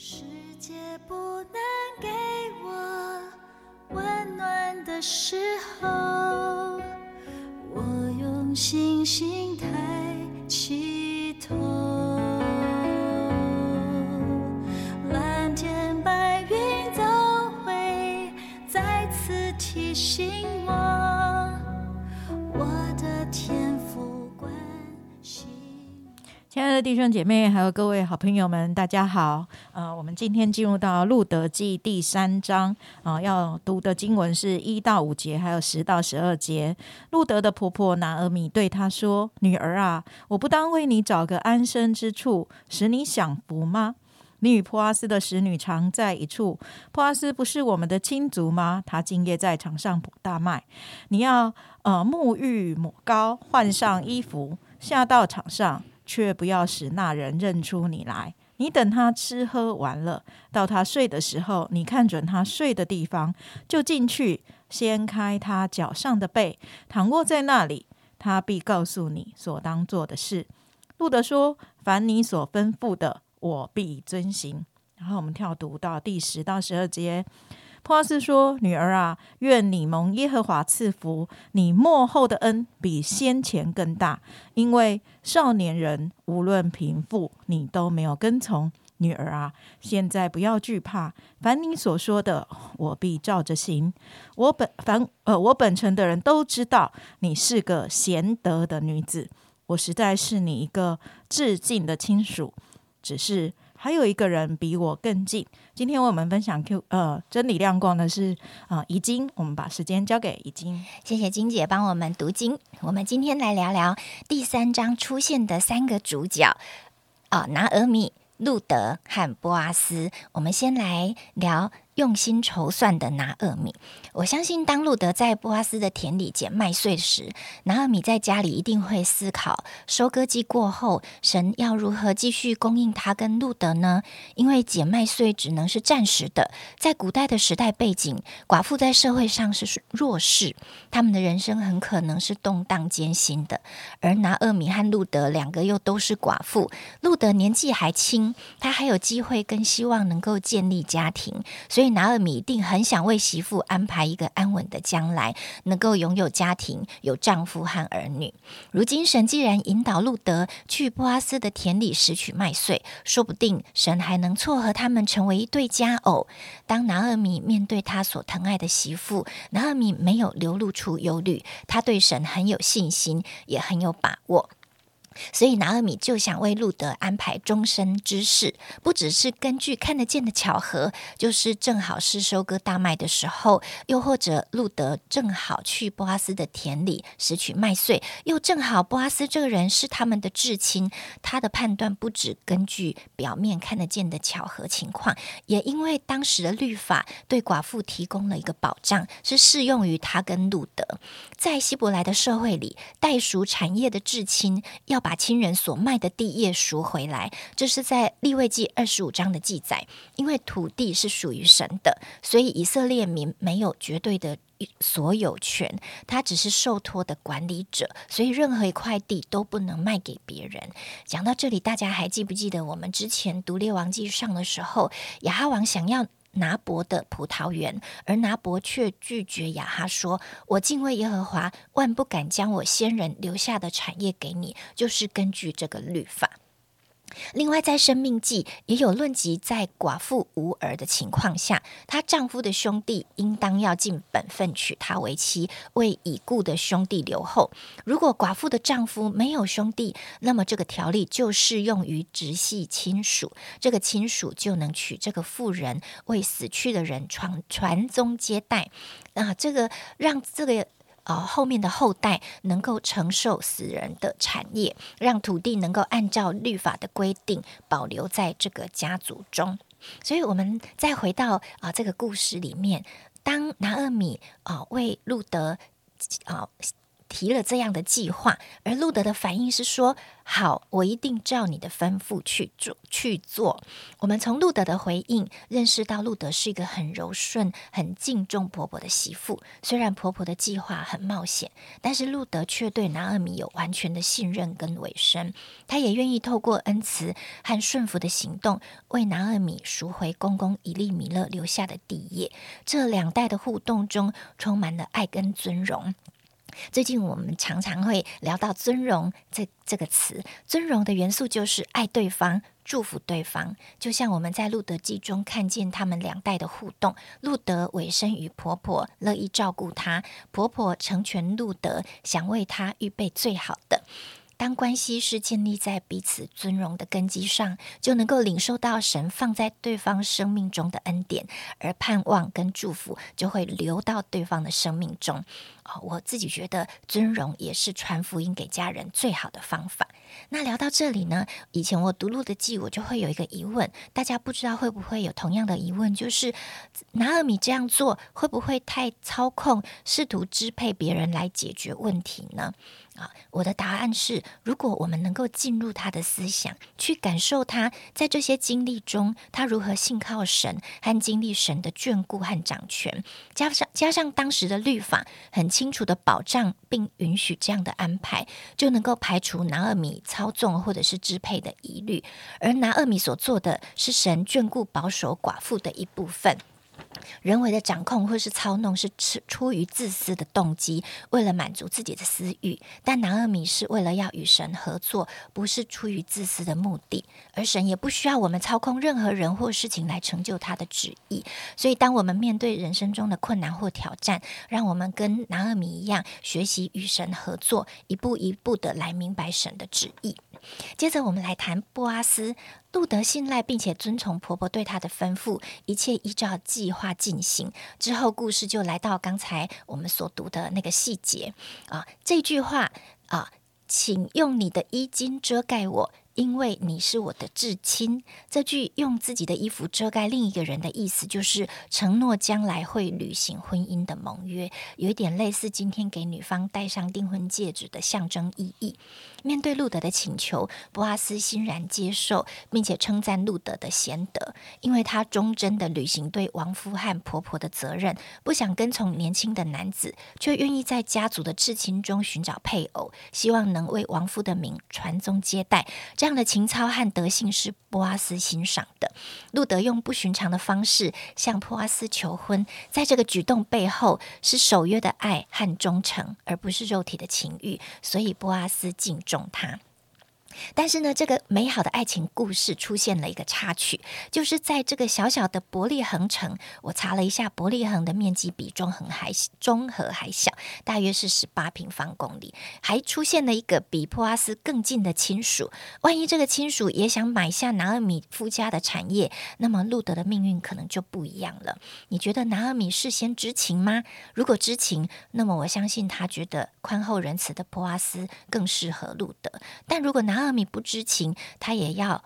世界不能给我温暖的时候，我用星星抬起亲爱的弟兄姐妹，还有各位好朋友们，大家好。呃，我们今天进入到《路德记》第三章啊、要读的经文是一到五节，还有十到十二节。路德的婆婆拿俄米对她说：“女儿啊，我不当为你找个安身之处，使你享福吗？”你与波阿斯的使女常在一处，波阿斯不是我们的亲族吗？他今夜在场上捕大麦，你要呃沐浴抹膏，换上衣服，下到场上，却不要使那人认出你来。你等他吃喝完了，到他睡的时候，你看准他睡的地方，就进去，掀开他脚上的被，躺卧在那里，他必告诉你所当做的事。路德说：“凡你所吩咐的，我必遵行。”然后我们跳读到第十到十二节。波阿斯说：“女儿啊，愿你蒙耶和华赐福，你幕后的恩比先前更大，因为少年人无论贫富，你都没有跟从。女儿啊，现在不要惧怕，凡你所说的，我必照着行。我本凡呃，我本城的人都知道你是个贤德的女子，我实在是你一个至敬的亲属，只是。”还有一个人比我更近。今天为我们分享 Q 呃真理亮光的是啊怡晶，我们把时间交给怡晶。谢谢晶姐帮我们读经。我们今天来聊聊第三章出现的三个主角啊，拿俄米、路德和波阿斯。我们先来聊用心筹算的拿厄米。我相信，当路德在波阿斯的田里捡麦穗时，拿厄米在家里一定会思考：收割季过后，神要如何继续供应他跟路德呢？因为捡麦穗只能是暂时的，在古代的时代背景，寡妇在社会上是弱势，他们的人生很可能是动荡艰辛的。而拿厄米和路德两个又都是寡妇，路德年纪还轻，他还有机会跟希望能够建立家庭，所以拿尔米一定很想为媳妇安排一个安稳的将来，能够拥有家庭、有丈夫和儿女。如今神既然引导路德去波阿斯的田里拾取麦穗，说不定神还能撮合他们成为一对佳偶。当拿尔米面对他所疼爱的媳妇，拿尔米没有流露出忧虑，他对神很有信心，也很有把握。所以拿尔米就想为路德安排终身之事，不只是根据看得见的巧合，就是正好是收割大麦的时候，又或者路德正好去波阿斯的田里拾取麦穗，又正好波阿斯这个人是他们的至亲，他的判断不只根据表面看得见的巧合情况，也因为当时的律法对寡妇提供了一个保障，是适用于他跟路德。在希伯来的社会里，代赎产业的至亲要把把亲人所卖的地业赎回来，这是在立位记二十五章的记载。因为土地是属于神的，所以以色列民没有绝对的所有权，他只是受托的管理者，所以任何一块地都不能卖给别人。讲到这里，大家还记不记得我们之前读列王记上的时候，亚哈王想要拿伯的葡萄园，而拿伯却拒绝雅哈说：“我敬畏耶和华，万不敢将我先人留下的产业给你。”就是根据这个律法。另外，在《生命记》也有论及，在寡妇无儿的情况下，她丈夫的兄弟应当要尽本分娶她为妻，为已故的兄弟留后。如果寡妇的丈夫没有兄弟，那么这个条例就适用于直系亲属，这个亲属就能娶这个妇人为死去的人传传宗接代。啊，这个让这个。啊，后面的后代能够承受死人的产业，让土地能够按照律法的规定保留在这个家族中。所以，我们再回到啊、这个故事里面，当拿厄米啊、为路德啊、提了这样的计划，而路德的反应是说：“好，我一定照你的吩咐去做去做。”我们从路德的回应认识到，路德是一个很柔顺、很敬重婆婆的媳妇。虽然婆婆的计划很冒险，但是路德却对拿尔米有完全的信任跟委身。他也愿意透过恩慈和顺服的行动，为拿尔米赎回公公以利米勒留下的地业。这两代的互动中，充满了爱跟尊荣。最近我们常常会聊到“尊荣”这这个词，尊荣的元素就是爱对方、祝福对方。就像我们在《路德记》中看见他们两代的互动，路德委身于婆婆，乐意照顾她；婆婆成全路德，想为他预备最好的。当关系是建立在彼此尊荣的根基上，就能够领受到神放在对方生命中的恩典，而盼望跟祝福就会流到对方的生命中。哦，我自己觉得尊荣也是传福音给家人最好的方法。那聊到这里呢，以前我读录的记，我就会有一个疑问，大家不知道会不会有同样的疑问，就是拿尔米这样做会不会太操控，试图支配别人来解决问题呢？啊，我的答案是：如果我们能够进入他的思想，去感受他在这些经历中，他如何信靠神和经历神的眷顾和掌权，加上加上当时的律法很清楚的保障并允许这样的安排，就能够排除拿尔米操纵或者是支配的疑虑。而拿尔米所做的是神眷顾保守寡妇的一部分。人为的掌控或是操弄是出出于自私的动机，为了满足自己的私欲。但拿二米是为了要与神合作，不是出于自私的目的。而神也不需要我们操控任何人或事情来成就他的旨意。所以，当我们面对人生中的困难或挑战，让我们跟拿二米一样，学习与神合作，一步一步的来明白神的旨意。接着，我们来谈波阿斯。路德信赖并且遵从婆婆对她的吩咐，一切依照计划进行。之后，故事就来到刚才我们所读的那个细节啊。这句话啊，请用你的衣襟遮盖我。因为你是我的至亲，这句用自己的衣服遮盖另一个人的意思，就是承诺将来会履行婚姻的盟约，有一点类似今天给女方戴上订婚戒指的象征意义。面对路德的请求，博阿斯欣然接受，并且称赞路德的贤德，因为他忠贞的履行对亡夫和婆婆的责任，不想跟从年轻的男子，却愿意在家族的至亲中寻找配偶，希望能为亡夫的名传宗接代。这样的情操和德性是波阿斯欣赏的。路德用不寻常的方式向波阿斯求婚，在这个举动背后是守约的爱和忠诚，而不是肉体的情欲，所以波阿斯敬重他。但是呢，这个美好的爱情故事出现了一个插曲，就是在这个小小的伯利恒城，我查了一下，伯利恒的面积比中恒还中和还小，大约是十八平方公里。还出现了一个比普阿斯更近的亲属，万一这个亲属也想买下拿尔米夫家的产业，那么路德的命运可能就不一样了。你觉得拿尔米事先知情吗？如果知情，那么我相信他觉得宽厚仁慈的普阿斯更适合路德。但如果拿尔阿米不知情，他也要。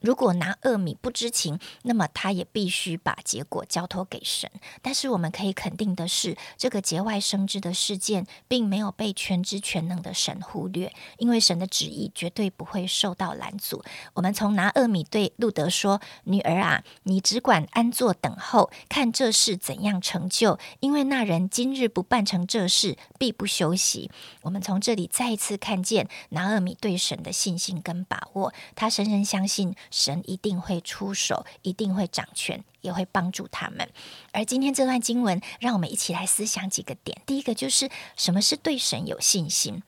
如果拿厄米不知情，那么他也必须把结果交托给神。但是我们可以肯定的是，这个节外生枝的事件并没有被全知全能的神忽略，因为神的旨意绝对不会受到拦阻。我们从拿厄米对路德说：“女儿啊，你只管安坐等候，看这事怎样成就。因为那人今日不办成这事，必不休息。”我们从这里再一次看见拿厄米对神的信心跟把握，他深深相信。神一定会出手，一定会掌权，也会帮助他们。而今天这段经文，让我们一起来思想几个点。第一个就是什么是对神有信心？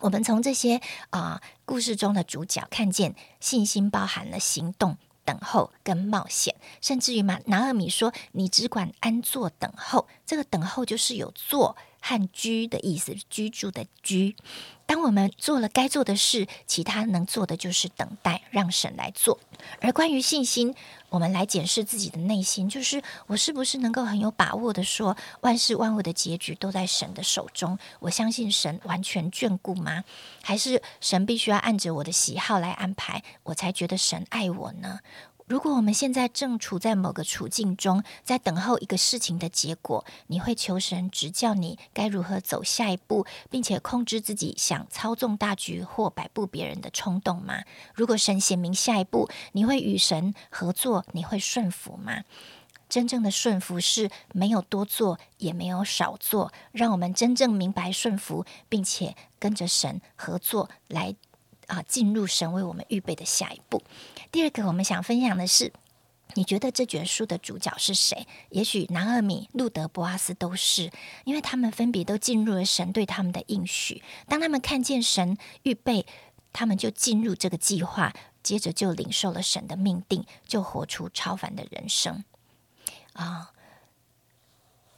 我们从这些啊故事中的主角看见，信心包含了行动、等候跟冒险，甚至于嘛，拿尔米说：“你只管安坐等候。”这个等候就是有坐和居的意思，居住的居。当我们做了该做的事，其他能做的就是等待，让神来做。而关于信心，我们来检视自己的内心，就是我是不是能够很有把握的说，万事万物的结局都在神的手中？我相信神完全眷顾吗？还是神必须要按着我的喜好来安排，我才觉得神爱我呢？如果我们现在正处在某个处境中，在等候一个事情的结果，你会求神指教你该如何走下一步，并且控制自己想操纵大局或摆布别人的冲动吗？如果神显明下一步，你会与神合作，你会顺服吗？真正的顺服是没有多做，也没有少做，让我们真正明白顺服，并且跟着神合作来。啊，进入神为我们预备的下一步。第二个，我们想分享的是，你觉得这卷书的主角是谁？也许拿厄米、路德、波阿斯都是，因为他们分别都进入了神对他们的应许。当他们看见神预备，他们就进入这个计划，接着就领受了神的命定，就活出超凡的人生。啊。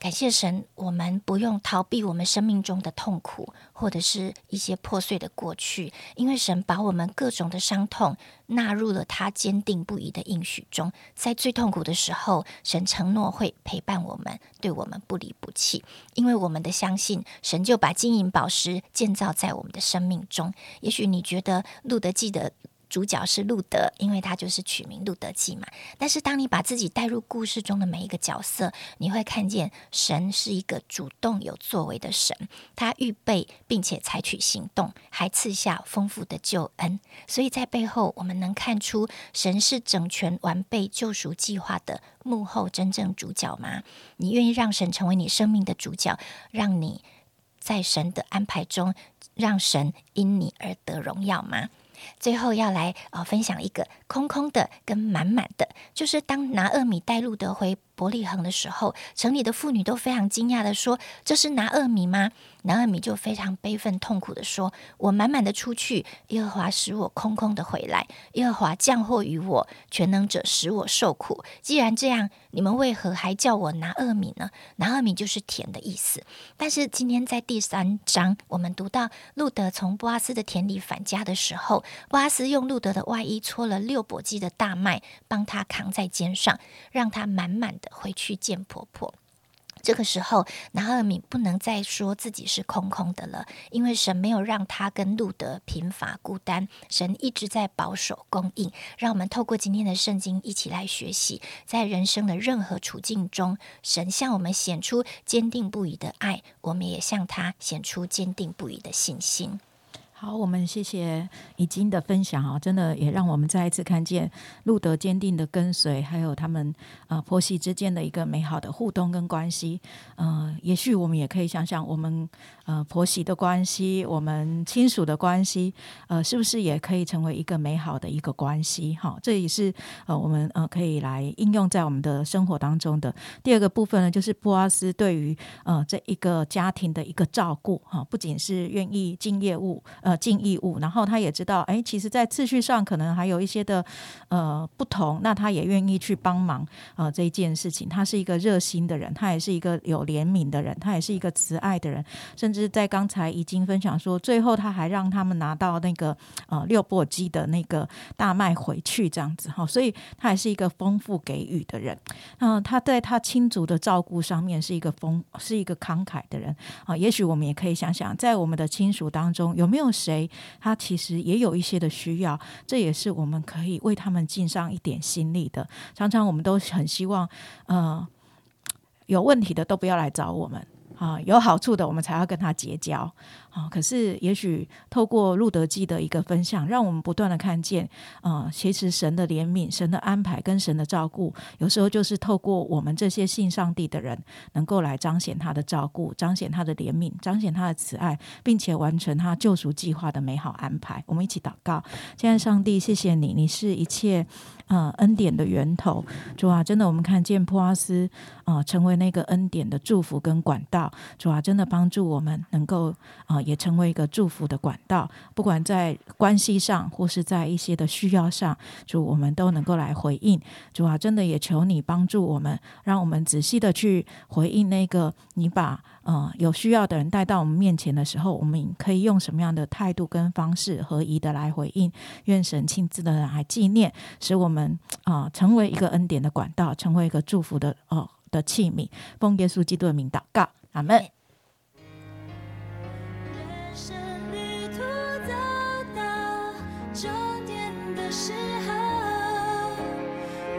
感谢神，我们不用逃避我们生命中的痛苦，或者是一些破碎的过去，因为神把我们各种的伤痛纳入了他坚定不移的应许中。在最痛苦的时候，神承诺会陪伴我们，对我们不离不弃。因为我们的相信，神就把金银宝石建造在我们的生命中。也许你觉得路德记的。主角是路德，因为他就是取名《路德记》嘛。但是，当你把自己带入故事中的每一个角色，你会看见神是一个主动有作为的神，他预备并且采取行动，还赐下丰富的救恩。所以在背后，我们能看出神是整全完备救赎计划的幕后真正主角吗？你愿意让神成为你生命的主角，让你在神的安排中，让神因你而得荣耀吗？最后要来呃分享一个空空的跟满满的，就是当拿厄米带路德回伯利恒的时候，城里的妇女都非常惊讶的说：“这是拿厄米吗？”拿厄米就非常悲愤痛苦的说：“我满满的出去，耶和华使我空空的回来。耶和华降祸于我，全能者使我受苦。既然这样，你们为何还叫我拿厄米呢？拿厄米就是甜的意思。但是今天在第三章，我们读到路德从波阿斯的田里返家的时候，波阿斯用路德的外衣搓了六簸箕的大麦，帮他扛在肩上，让他满满的回去见婆婆。这个时候，拿尔敏不能再说自己是空空的了，因为神没有让他跟路德贫乏孤单，神一直在保守供应。让我们透过今天的圣经一起来学习，在人生的任何处境中，神向我们显出坚定不移的爱，我们也向他显出坚定不移的信心。好，我们谢谢已经的分享啊，真的也让我们再一次看见路德坚定的跟随，还有他们呃婆媳之间的一个美好的互动跟关系。呃，也许我们也可以想想，我们呃婆媳的关系，我们亲属的关系，呃，是不是也可以成为一个美好的一个关系？哈，这也是呃我们呃可以来应用在我们的生活当中的。第二个部分呢，就是波阿斯对于呃这一个家庭的一个照顾哈，不仅是愿意尽业务。呃，尽义务，然后他也知道，哎，其实，在次序上可能还有一些的呃不同，那他也愿意去帮忙啊这一件事情。他是一个热心的人，他也是一个有怜悯的人，他也是一个慈爱的人。甚至在刚才已经分享说，最后他还让他们拿到那个呃六簸箕的那个大麦回去，这样子哈。所以他还是一个丰富给予的人。嗯，他在他亲族的照顾上面是一个丰是一个慷慨的人啊。也许我们也可以想想，在我们的亲属当中有没有。谁？他其实也有一些的需要，这也是我们可以为他们尽上一点心力的。常常我们都很希望，呃，有问题的都不要来找我们。啊，有好处的我们才要跟他结交啊。可是，也许透过路德记的一个分享，让我们不断的看见啊，其实神的怜悯、神的安排跟神的照顾，有时候就是透过我们这些信上帝的人，能够来彰显他的照顾、彰显他的怜悯、彰显他的慈爱，并且完成他救赎计划的美好安排。我们一起祷告，现在上帝，谢谢你，你是一切。啊，恩典的源头，主啊，真的，我们看见普阿斯啊，成为那个恩典的祝福跟管道，主啊，真的帮助我们能够啊，也成为一个祝福的管道，不管在关系上或是在一些的需要上，主我们都能够来回应，主啊，真的也求你帮助我们，让我们仔细的去回应那个你把。呃，有需要的人带到我们面前的时候，我们可以用什么样的态度跟方式合一的来回应？愿神亲自的来纪念，使我们啊成为一个恩典的管道，成为一个祝福的哦的器皿。奉耶稣基督的名祷告，阿门。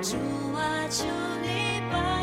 主啊，求你帮